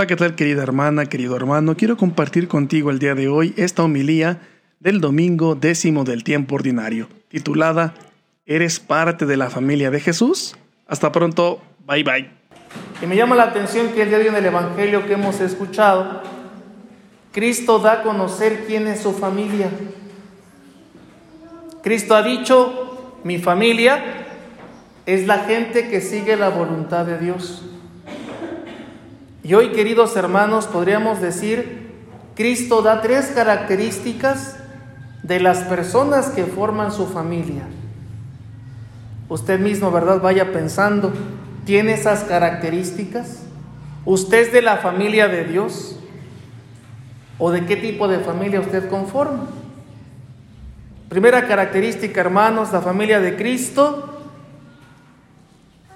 Hola, ¿qué tal querida hermana, querido hermano? Quiero compartir contigo el día de hoy esta homilía del domingo décimo del tiempo ordinario, titulada ¿Eres parte de la familia de Jesús? Hasta pronto, bye bye. Y me llama la atención que el día de hoy en el Evangelio que hemos escuchado, Cristo da a conocer quién es su familia. Cristo ha dicho, mi familia es la gente que sigue la voluntad de Dios. Y hoy, queridos hermanos, podríamos decir, Cristo da tres características de las personas que forman su familia. Usted mismo, ¿verdad? Vaya pensando, ¿tiene esas características? ¿Usted es de la familia de Dios? ¿O de qué tipo de familia usted conforma? Primera característica, hermanos, la familia de Cristo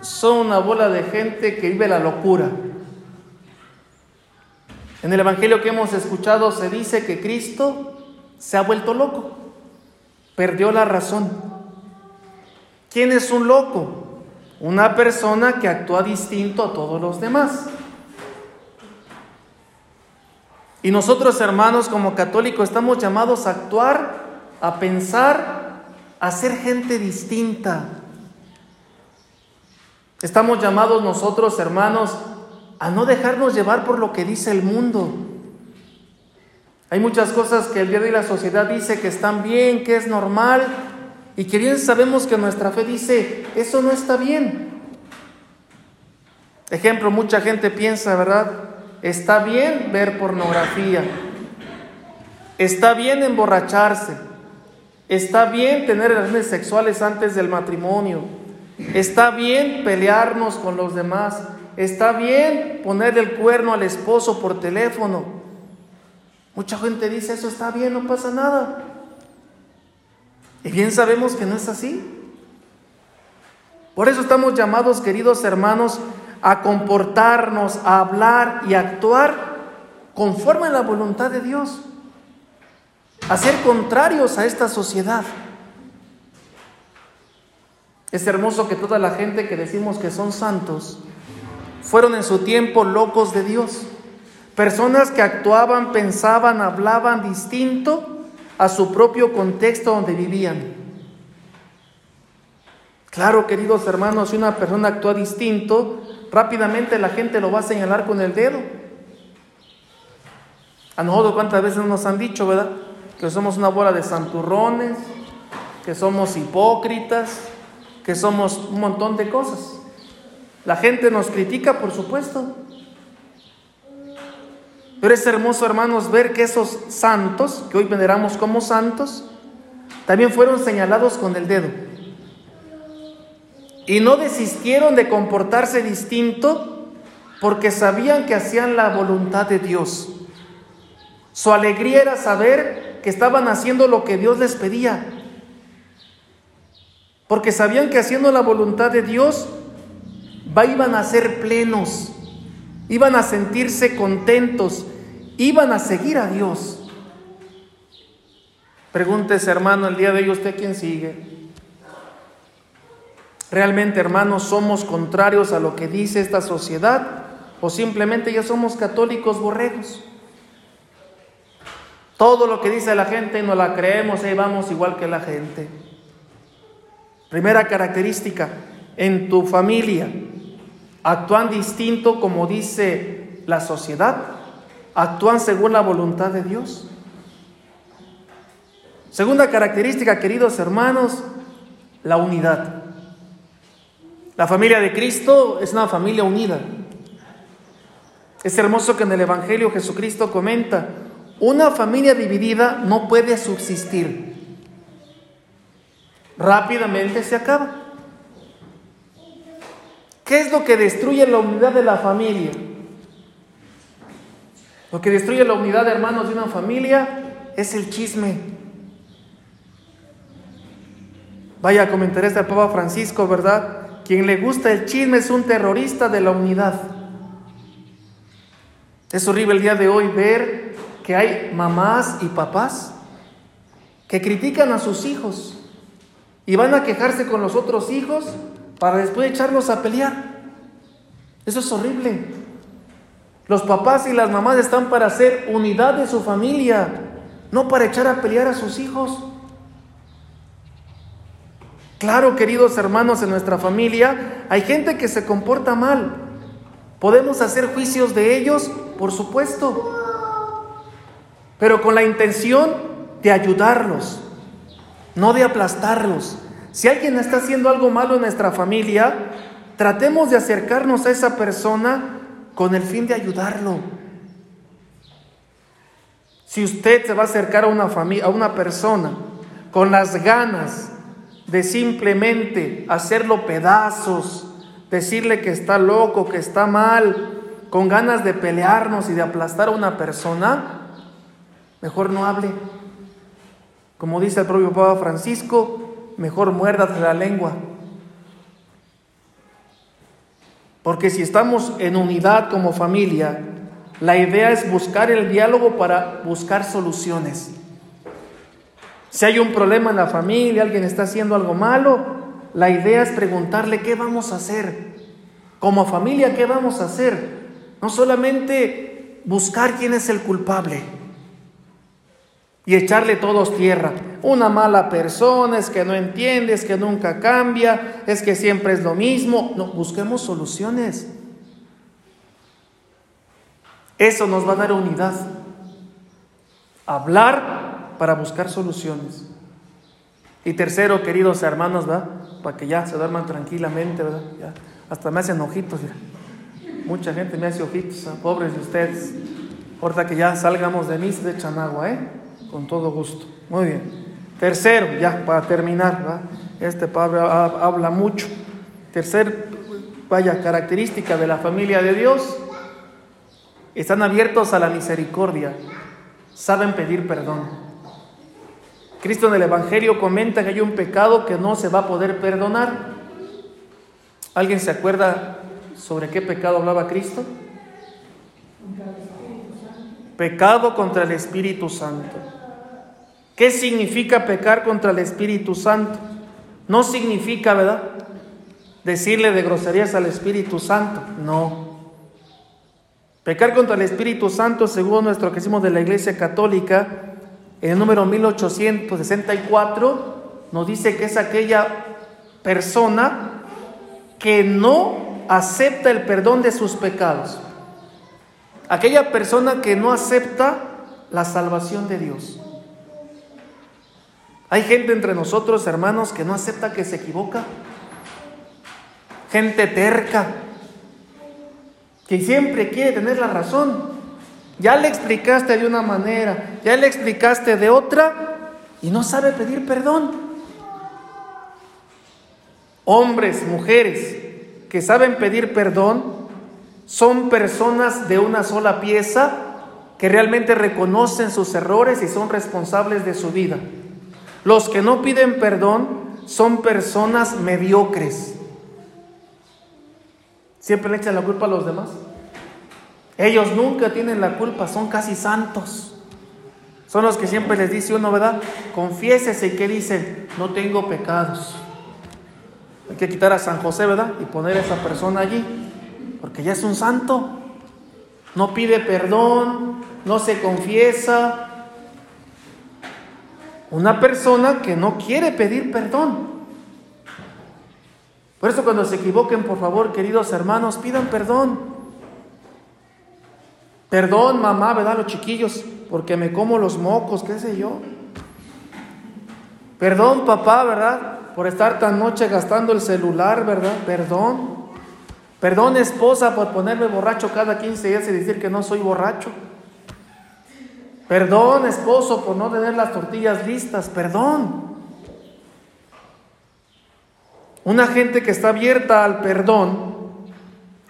son una bola de gente que vive la locura. En el Evangelio que hemos escuchado se dice que Cristo se ha vuelto loco, perdió la razón. ¿Quién es un loco? Una persona que actúa distinto a todos los demás. Y nosotros, hermanos, como católicos, estamos llamados a actuar, a pensar, a ser gente distinta. Estamos llamados nosotros, hermanos, a no dejarnos llevar por lo que dice el mundo. Hay muchas cosas que el día de hoy la sociedad dice que están bien, que es normal, y que bien sabemos que nuestra fe dice, eso no está bien. Ejemplo, mucha gente piensa, ¿verdad? Está bien ver pornografía, está bien emborracharse, está bien tener relaciones sexuales antes del matrimonio, está bien pelearnos con los demás, Está bien poner el cuerno al esposo por teléfono. Mucha gente dice, eso está bien, no pasa nada. Y bien sabemos que no es así. Por eso estamos llamados, queridos hermanos, a comportarnos, a hablar y actuar conforme a la voluntad de Dios. A ser contrarios a esta sociedad. Es hermoso que toda la gente que decimos que son santos, fueron en su tiempo locos de Dios. Personas que actuaban, pensaban, hablaban distinto a su propio contexto donde vivían. Claro, queridos hermanos, si una persona actúa distinto, rápidamente la gente lo va a señalar con el dedo. A nosotros cuántas veces nos han dicho, ¿verdad? Que somos una bola de santurrones, que somos hipócritas, que somos un montón de cosas. La gente nos critica, por supuesto. Pero es hermoso, hermanos, ver que esos santos, que hoy veneramos como santos, también fueron señalados con el dedo. Y no desistieron de comportarse distinto porque sabían que hacían la voluntad de Dios. Su alegría era saber que estaban haciendo lo que Dios les pedía. Porque sabían que haciendo la voluntad de Dios iban a ser plenos, iban a sentirse contentos, iban a seguir a Dios. Pregúntese, hermano, el día de hoy usted quién sigue. ¿Realmente, hermanos, somos contrarios a lo que dice esta sociedad o simplemente ya somos católicos borregos? Todo lo que dice la gente no la creemos y vamos igual que la gente. Primera característica, en tu familia, actúan distinto como dice la sociedad, actúan según la voluntad de Dios. Segunda característica, queridos hermanos, la unidad. La familia de Cristo es una familia unida. Es hermoso que en el Evangelio Jesucristo comenta, una familia dividida no puede subsistir. Rápidamente se acaba. ¿Qué es lo que destruye la unidad de la familia? Lo que destruye la unidad, hermanos, de una familia es el chisme. Vaya a comentar este Papa Francisco, ¿verdad? Quien le gusta el chisme es un terrorista de la unidad. Es horrible el día de hoy ver que hay mamás y papás que critican a sus hijos y van a quejarse con los otros hijos para después echarlos a pelear. Eso es horrible. Los papás y las mamás están para hacer unidad de su familia, no para echar a pelear a sus hijos. Claro, queridos hermanos, en nuestra familia hay gente que se comporta mal. ¿Podemos hacer juicios de ellos? Por supuesto. Pero con la intención de ayudarlos, no de aplastarlos. Si alguien está haciendo algo malo en nuestra familia, tratemos de acercarnos a esa persona con el fin de ayudarlo. Si usted se va a acercar a una familia, a una persona con las ganas de simplemente hacerlo pedazos, decirle que está loco, que está mal, con ganas de pelearnos y de aplastar a una persona, mejor no hable. Como dice el propio Papa Francisco, mejor muérdate la lengua. Porque si estamos en unidad como familia, la idea es buscar el diálogo para buscar soluciones. Si hay un problema en la familia, alguien está haciendo algo malo, la idea es preguntarle qué vamos a hacer. Como familia, ¿qué vamos a hacer? No solamente buscar quién es el culpable y echarle todos tierra. Una mala persona es que no entiende, es que nunca cambia, es que siempre es lo mismo. No, busquemos soluciones. Eso nos va a dar unidad. Hablar para buscar soluciones. Y tercero, queridos hermanos, ¿verdad? Para que ya se duerman tranquilamente, ¿verdad? Ya, hasta me hacen ojitos. Mucha gente me hace ojitos, ¿ah? pobres de ustedes. Ahorita que ya salgamos de mis de Chanagua, ¿eh? Con todo gusto. Muy bien. Tercero, ya para terminar, este Pablo habla mucho. Tercer, vaya, característica de la familia de Dios. Están abiertos a la misericordia. Saben pedir perdón. Cristo en el Evangelio comenta que hay un pecado que no se va a poder perdonar. ¿Alguien se acuerda sobre qué pecado hablaba Cristo? Pecado contra el Espíritu Santo. ¿Qué significa pecar contra el Espíritu Santo? No significa, ¿verdad? Decirle de groserías al Espíritu Santo. No. Pecar contra el Espíritu Santo, según nuestro decimos de la Iglesia Católica, en el número 1864, nos dice que es aquella persona que no acepta el perdón de sus pecados. Aquella persona que no acepta la salvación de Dios. Hay gente entre nosotros, hermanos, que no acepta que se equivoca. Gente terca, que siempre quiere tener la razón. Ya le explicaste de una manera, ya le explicaste de otra y no sabe pedir perdón. Hombres, mujeres que saben pedir perdón son personas de una sola pieza que realmente reconocen sus errores y son responsables de su vida. Los que no piden perdón son personas mediocres. Siempre le echan la culpa a los demás. Ellos nunca tienen la culpa, son casi santos. Son los que siempre les dice uno, ¿verdad? Confiésese y que dicen, no tengo pecados. Hay que quitar a San José, ¿verdad? Y poner a esa persona allí, porque ya es un santo. No pide perdón, no se confiesa, una persona que no quiere pedir perdón. Por eso cuando se equivoquen, por favor, queridos hermanos, pidan perdón. Perdón, mamá, ¿verdad? Los chiquillos, porque me como los mocos, qué sé yo. Perdón, papá, ¿verdad? Por estar tan noche gastando el celular, ¿verdad? Perdón. Perdón, esposa, por ponerme borracho cada 15 días y decir que no soy borracho. Perdón, esposo, por no tener las tortillas listas. Perdón. Una gente que está abierta al perdón,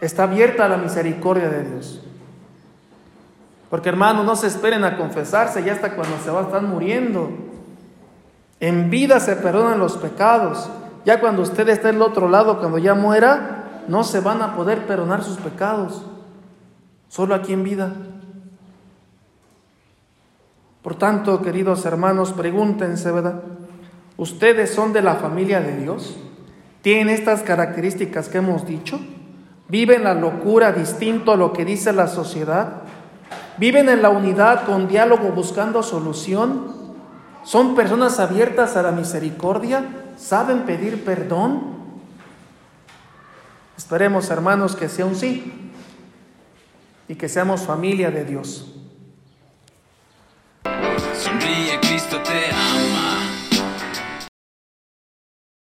está abierta a la misericordia de Dios. Porque hermanos, no se esperen a confesarse ya hasta cuando se va a estar muriendo. En vida se perdonan los pecados. Ya cuando usted esté el otro lado, cuando ya muera, no se van a poder perdonar sus pecados. Solo aquí en vida. Por tanto, queridos hermanos, pregúntense, ¿verdad? ¿Ustedes son de la familia de Dios? ¿Tienen estas características que hemos dicho? ¿Viven la locura distinto a lo que dice la sociedad? ¿Viven en la unidad con diálogo buscando solución? ¿Son personas abiertas a la misericordia? ¿Saben pedir perdón? Esperemos, hermanos, que sea un sí y que seamos familia de Dios. Sonríe, Cristo te ama.